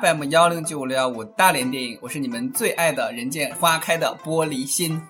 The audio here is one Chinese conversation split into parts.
FM 幺零九五六幺五大连电影，我是你们最爱的人见花开的玻璃心。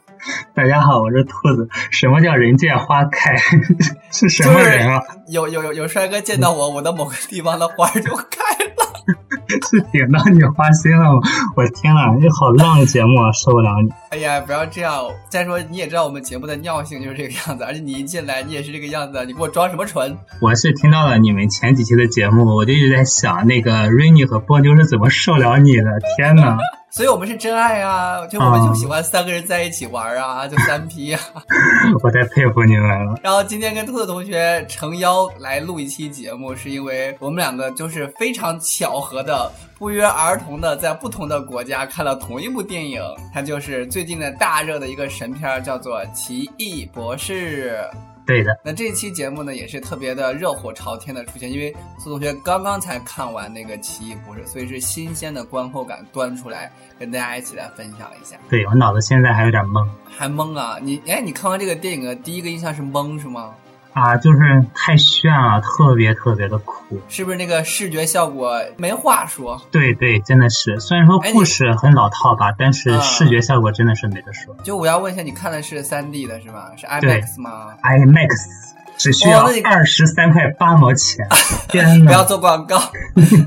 大家好，我是兔子。什么叫人见花开？是什么人啊？有有有有帅哥见到我，我的某个地方的花就开了。是点到你花心了吗？我天呐，这好浪的节目啊，受不了你！哎呀，不要这样！再说你也知道我们节目的尿性就是这个样子，而且你一进来你也是这个样子，你给我装什么纯？我是听到了你们前几期的节目，我就一直在想，那个瑞妮和波妞是怎么受了你的？天呐！所以我们是真爱啊！就我们就喜欢三个人在一起玩啊，就三 P 啊！我太佩服你们了。然后今天跟兔子同学诚邀来录一期节目，是因为我们两个就是非常巧合的、不约而同的在不同的国家看了同一部电影，它就是最近的大热的一个神片，叫做《奇异博士》。对的，那这期节目呢也是特别的热火朝天的出现，因为苏同学刚刚才看完那个《奇异博士》，所以是新鲜的观后感端出来，跟大家一起来分享一下。对我脑子现在还有点懵，还懵啊？你哎，你看完这个电影的第一个印象是懵是吗？啊，就是太炫了，特别特别的酷，是不是那个视觉效果没话说？对对，真的是。虽然说故事很老套吧，但是视觉效果真的是没得说。就我要问一下，你看的是三 D 的是吧？是 IMAX 吗？IMAX。只需要二十三块八毛钱，天不要做广告。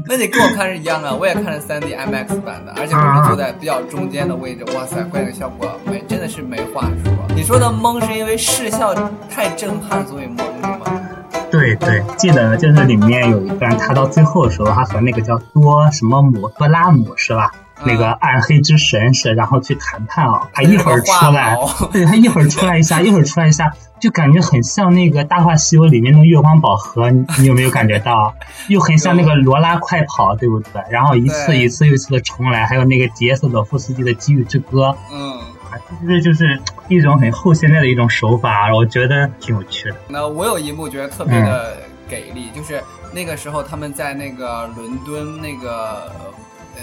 那你跟我看是一样的，我也看了三 D IMAX 版的，而且我是坐在比较中间的位置。哇塞，观影效果没，真的是没话说。你说的懵是因为视效太震撼，所以懵是吗？对对，记得就是里面有一段，他到最后的时候，他和那个叫多什么姆多拉姆是吧？那个暗黑之神是，然后去谈判啊，他一会儿出来，对他一会儿出来一下，一会儿出来一下。就感觉很像那个《大话西游》里面的月光宝盒，你有没有感觉到？又很像那个罗拉快跑，对不对？然后一次一次又一次的重来，还有那个杰斯佐夫斯基的《机遇之歌》，嗯，就是就是一种很后现代的一种手法，我觉得挺有趣的。那我有一幕觉得特别的给力，就是那个时候他们在那个伦敦那个。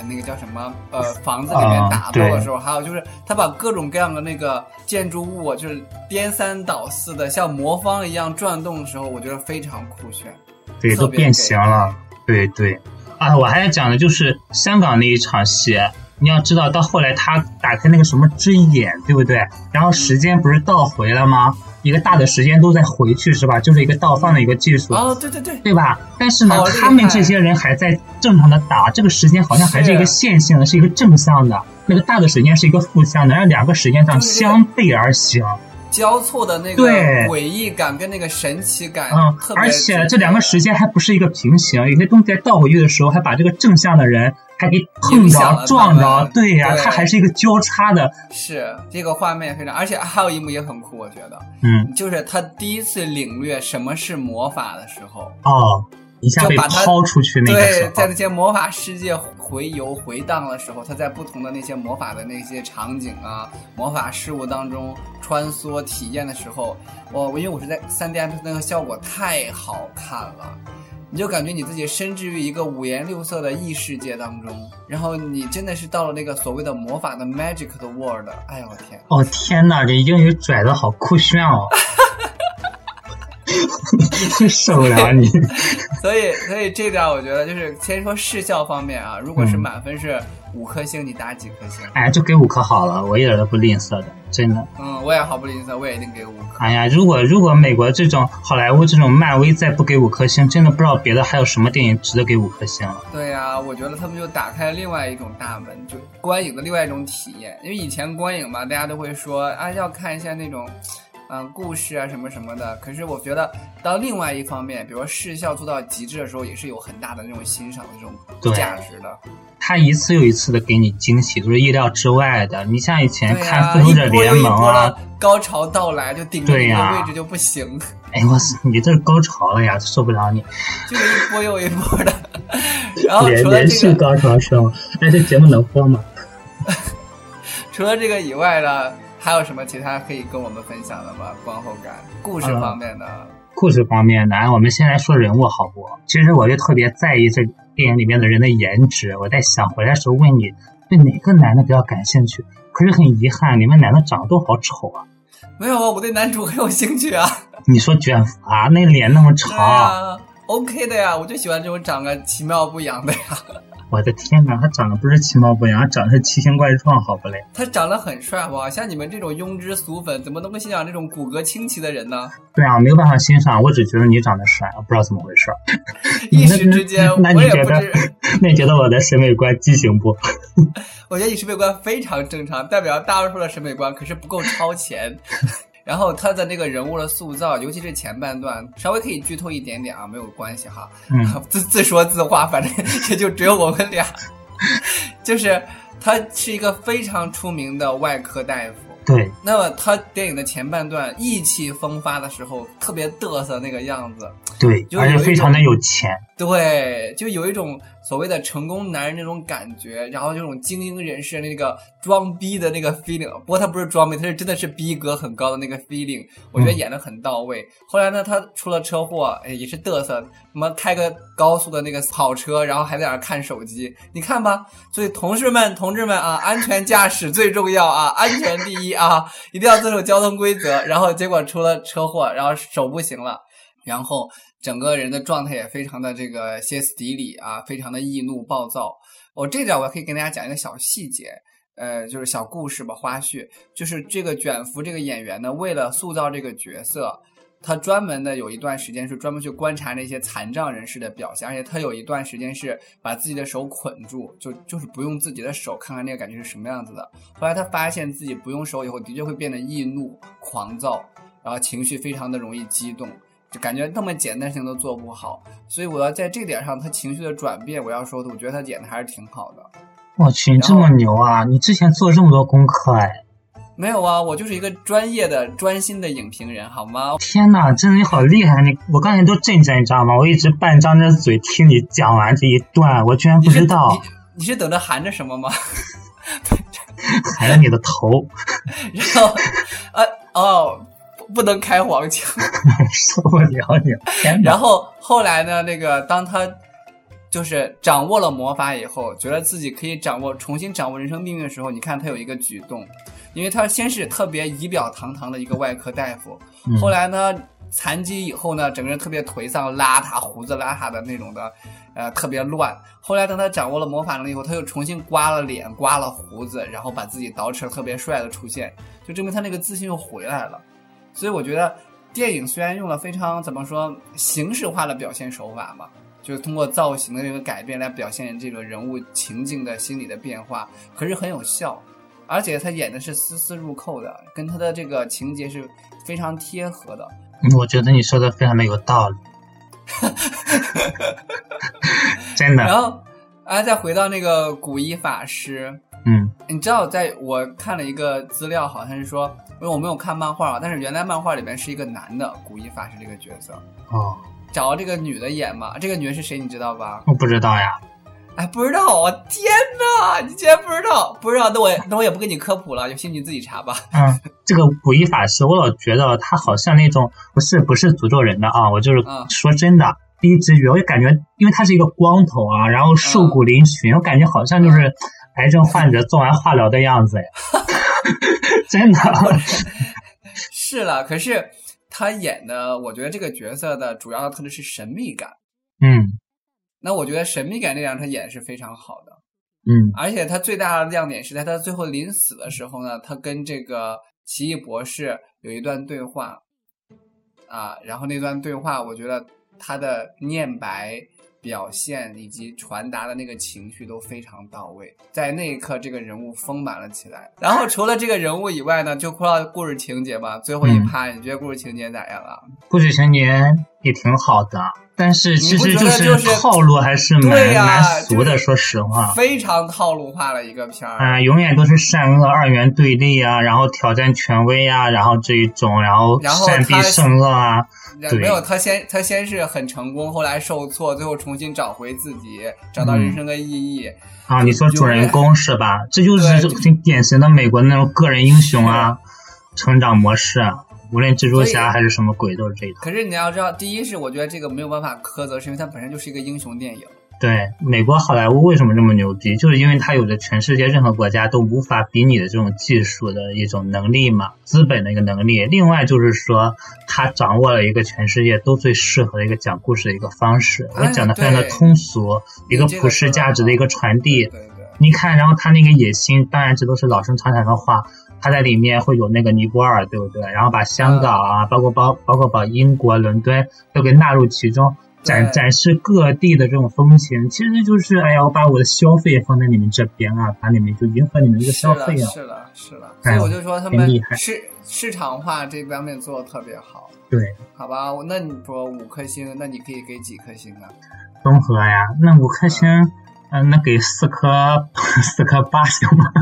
那个叫什么？呃，房子里面打斗的时候，还有就是他把各种各样的那个建筑物，就是颠三倒四的，像魔方一样转动的时候，我觉得非常酷炫。对，都变形了。对对。啊，我还要讲的就是香港那一场戏。你要知道，到后来他打开那个什么之眼，对不对？然后时间不是倒回了吗？一个大的时间都在回去，是吧？就是一个倒放的一个技术。哦，对对对，对吧？但是呢，他们这些人还在正常的打，这个时间好像还是一个线性的，是一个正向的。那个大的时间是一个负向的，让两个时间上相背而行。交错的那个诡异感跟那个神奇感，嗯，而且这两个时间还不是一个平行，有些东西在倒回去的时候，还把这个正向的人还给碰着撞着，对呀，它还是一个交叉的。是这个画面非常，而且还有一幕也很酷，我觉得，嗯，就是他第一次领略什么是魔法的时候，哦。一下被抛出去那个对，在那些魔法世界回游回荡的时候，他在不同的那些魔法的那些场景啊、魔法事物当中穿梭体验的时候，我因为我是在三 D 那个效果太好看了，你就感觉你自己身置于一个五颜六色的异世界当中，然后你真的是到了那个所谓的魔法的 magic 的 world，哎呦我天！哦天哪，这英语拽的好酷炫哦！受不了你，所以所以这点我觉得就是先说视效方面啊，如果是满分是五颗星，你打几颗星？哎，就给五颗好了，我一点都不吝啬的，真的。嗯，我也毫不吝啬，我也一定给五颗。哎呀，如果如果美国这种好莱坞这种漫威再不给五颗星，真的不知道别的还有什么电影值得给五颗星了。对呀，我觉得他们就打开了另外一种大门，就观影的另外一种体验。因为以前观影嘛，大家都会说啊，要看一下那种。嗯，故事啊，什么什么的。可是我觉得，到另外一方面，比如说视效做到极致的时候，也是有很大的那种欣赏的这种价值的。他一次又一次的给你惊喜，都是意料之外的。你像以前看《复仇者联盟》啊，高潮到来就顶着一个位置就不行。哎我操，你这是高潮了呀，受不了你。就是一波又一波的。然后连续高潮是吗？哎，这节目能播吗？除了这个以外呢？还有什么其他可以跟我们分享的吗？观后感、故事方面的。故事方面的，我们先来说人物好不？其实我就特别在意这电影里面的人的颜值。我在想回来时候问你，对哪个男的比较感兴趣？可是很遗憾，你们男的长得都好丑啊。没有啊，我对男主很有兴趣啊。你说卷发，那脸那么长，OK 的呀，我就喜欢这种长得其妙不扬的呀。我的天哪，他长得不是其貌不扬，长得是奇形怪状，好不嘞？他长得很帅，好不好？像你们这种庸脂俗粉，怎么能够欣赏这种骨骼清奇的人呢？对啊，没有办法欣赏，我只觉得你长得帅，我不知道怎么回事。一时之间，那你觉得？那你觉得我的审美观畸形不？我觉得你审美观非常正常，代表大多数的审美观，可是不够超前。然后他的那个人物的塑造，尤其是前半段，稍微可以剧透一点点啊，没有关系哈。嗯，自自说自话，反正 也就只有我们俩。就是他是一个非常出名的外科大夫。对。那么他电影的前半段意气风发的时候，特别嘚瑟那个样子。对，而且非常的有钱。对，就有一种。所谓的成功男人那种感觉，然后这种精英人士那个装逼的那个 feeling，不过他不是装逼，他是真的是逼格很高的那个 feeling，我觉得演的很到位。后来呢，他出了车祸，哎，也是嘚瑟，什么开个高速的那个跑车，然后还在那看手机，你看吧。所以同事们、同志们啊，安全驾驶最重要啊，安全第一啊，一定要遵守交通规则。然后结果出了车祸，然后手不行了，然后。整个人的状态也非常的这个歇斯底里啊，非常的易怒暴躁。我这点我可以跟大家讲一个小细节，呃，就是小故事吧，花絮。就是这个卷福这个演员呢，为了塑造这个角色，他专门的有一段时间是专门去观察那些残障人士的表现，而且他有一段时间是把自己的手捆住，就就是不用自己的手，看看那个感觉是什么样子的。后来他发现自己不用手以后，的确会变得易怒、狂躁，然后情绪非常的容易激动。就感觉那么简单事情都做不好，所以我要在这点上，他情绪的转变，我要说的，我觉得他演的还是挺好的。我去，你这么牛啊！你之前做这么多功课哎？没有啊，我就是一个专业的、专心的影评人，好吗？天哪，真的你好厉害！你我刚才都震惊，你知道吗？我一直半张着嘴听你讲完这一段，我居然不知道。你是等着含着什么吗？含着你的头。然后，呃，哦。不能开黄腔，受不了你。然后后来呢？那个当他就是掌握了魔法以后，觉得自己可以掌握、重新掌握人生命运的时候，你看他有一个举动，因为他先是特别仪表堂堂的一个外科大夫，后来呢残疾以后呢，整个人特别颓丧、邋遢、胡子邋遢的那种的，呃，特别乱。后来等他掌握了魔法能力以后，他又重新刮了脸、刮了胡子，然后把自己捯饬的特别帅的出现，就证明他那个自信又回来了。所以我觉得，电影虽然用了非常怎么说形式化的表现手法嘛，就是通过造型的这个改变来表现这个人物情境的心理的变化，可是很有效，而且他演的是丝丝入扣的，跟他的这个情节是非常贴合的。我觉得你说的非常的有道理，真的。然后，啊，再回到那个古一法师，嗯，你知道，在我看了一个资料，好像是说。因为我没有看漫画啊，但是原来漫画里面是一个男的古一法师这个角色哦，找这个女的演嘛。这个女的是谁？你知道吧？我不知道呀。哎，不知道！我天哪，你竟然不知道？不知道，那我那我也不跟你科普了，有兴趣自己查吧。嗯，这个古一法师，我老觉得他好像那种不是不是诅咒人的啊，我就是说真的，第一直觉我就感觉，因为他是一个光头啊，然后瘦骨嶙峋，我感觉好像就是癌症患者做完化疗的样子呀。真的，是了。可是他演的，我觉得这个角色的主要的特质是神秘感。嗯，那我觉得神秘感这样他演的是非常好的。嗯，而且他最大的亮点是在他最后临死的时候呢，他跟这个奇异博士有一段对话啊，然后那段对话，我觉得他的念白。表现以及传达的那个情绪都非常到位，在那一刻，这个人物丰满了起来。然后除了这个人物以外呢，就说到故事情节吧。最后一趴，你觉得故事情节咋样啊？故事情节也挺好的，但是其实就是套路还是蛮蛮俗的。说实话，非常套路化的一个片儿啊，永远都是善恶二元对立啊，然后挑战权威啊，然后这一种，然后善必胜恶啊。没有他先，他先是很成功，后来受挫，最后重新找回自己，找到人生的意义啊！你说主人公是吧？这就是很典型的美国那种个人英雄啊，成长模式，无论蜘蛛侠还是什么鬼都是这一套。可是你要知道，第一是我觉得这个没有办法苛责，是因为它本身就是一个英雄电影。对，美国好莱坞为什么这么牛逼？就是因为它有着全世界任何国家都无法比拟的这种技术的一种能力嘛，资本的一个能力。另外就是说，它掌握了一个全世界都最适合的一个讲故事的一个方式，我讲的非常的通俗，一个普世价值的一个传递。你看，然后他那个野心，当然这都是老生常谈的话。他在里面会有那个尼泊尔，对不对？然后把香港啊，包括包包括把英国伦敦都给纳入其中，展展示各地的这种风情。其实就是，哎呀，我把我的消费放在你们这边啊，把你们就迎合你们这个消费啊。是了，是了，所以我就说他们市市场化这方面做的特别好。对，好吧，那你说五颗星，那你可以给几颗星啊？综合呀，那五颗星。嗯，那给四颗四颗八行吗？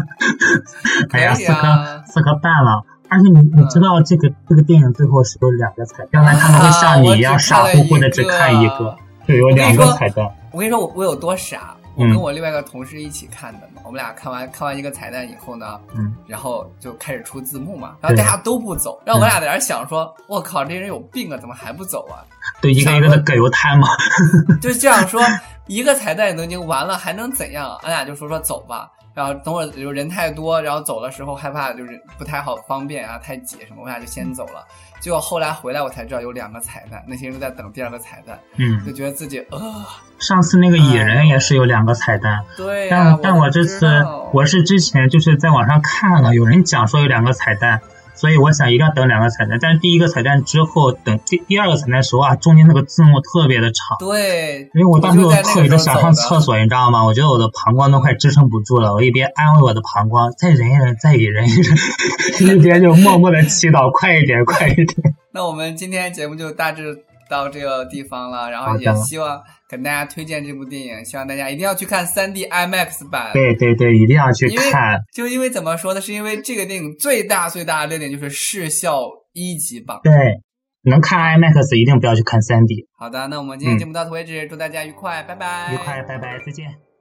哎呀，四颗四颗半了。而且你你知道这个这个电影最后是有两个彩蛋，他们会像你一样傻乎乎的只看一个，就有两个彩蛋。我跟你说，我我有多傻？我跟我另外一个同事一起看的嘛。我们俩看完看完一个彩蛋以后呢，嗯，然后就开始出字幕嘛，然后大家都不走，然后我俩在那想说：“我靠，这人有病啊，怎么还不走啊？”对，一个一个的葛优瘫嘛，就是这样说。一个彩蛋都已经完了，还能怎样？俺俩就说说走吧。然后等会儿就人太多，然后走的时候害怕就是不太好方便啊，太挤什么，我俩就先走了。结果后来回来我才知道有两个彩蛋，那些人都在等第二个彩蛋，嗯，就觉得自己呃。上次那个野人也是有两个彩蛋，对，但但我这次我是之前就是在网上看了，有人讲说有两个彩蛋。所以我想一定要等两个彩蛋，但是第一个彩蛋之后等第第二个彩蛋的时候啊，中间那个字幕特别的长。对，因为我当时特别的想上厕所，你知道吗？我觉得我的膀胱都快支撑不住了，我一边安慰我的膀胱，再忍一忍，再忍一忍，一边就默默的祈祷快一点，快一点。那我们今天节目就大致到这个地方了，然后也希望。跟大家推荐这部电影，希望大家一定要去看 3D IMAX 版。对对对，一定要去看。就因为怎么说呢？是因为这个电影最大最大的亮点就是视效一级棒。对，能看 IMAX 一定不要去看 3D。好的，那我们今天节目到此为止，祝大家愉快，拜拜。愉快，拜拜，再见。